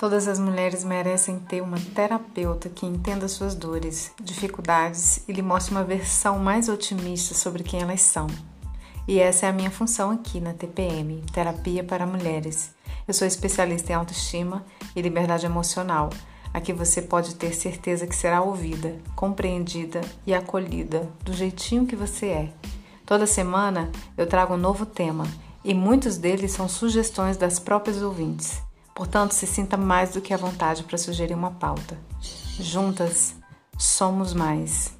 Todas as mulheres merecem ter uma terapeuta que entenda suas dores, dificuldades e lhe mostre uma versão mais otimista sobre quem elas são. E essa é a minha função aqui na TPM Terapia para Mulheres. Eu sou especialista em autoestima e liberdade emocional. Aqui você pode ter certeza que será ouvida, compreendida e acolhida do jeitinho que você é. Toda semana eu trago um novo tema e muitos deles são sugestões das próprias ouvintes. Portanto, se sinta mais do que à vontade para sugerir uma pauta. Juntas, somos mais.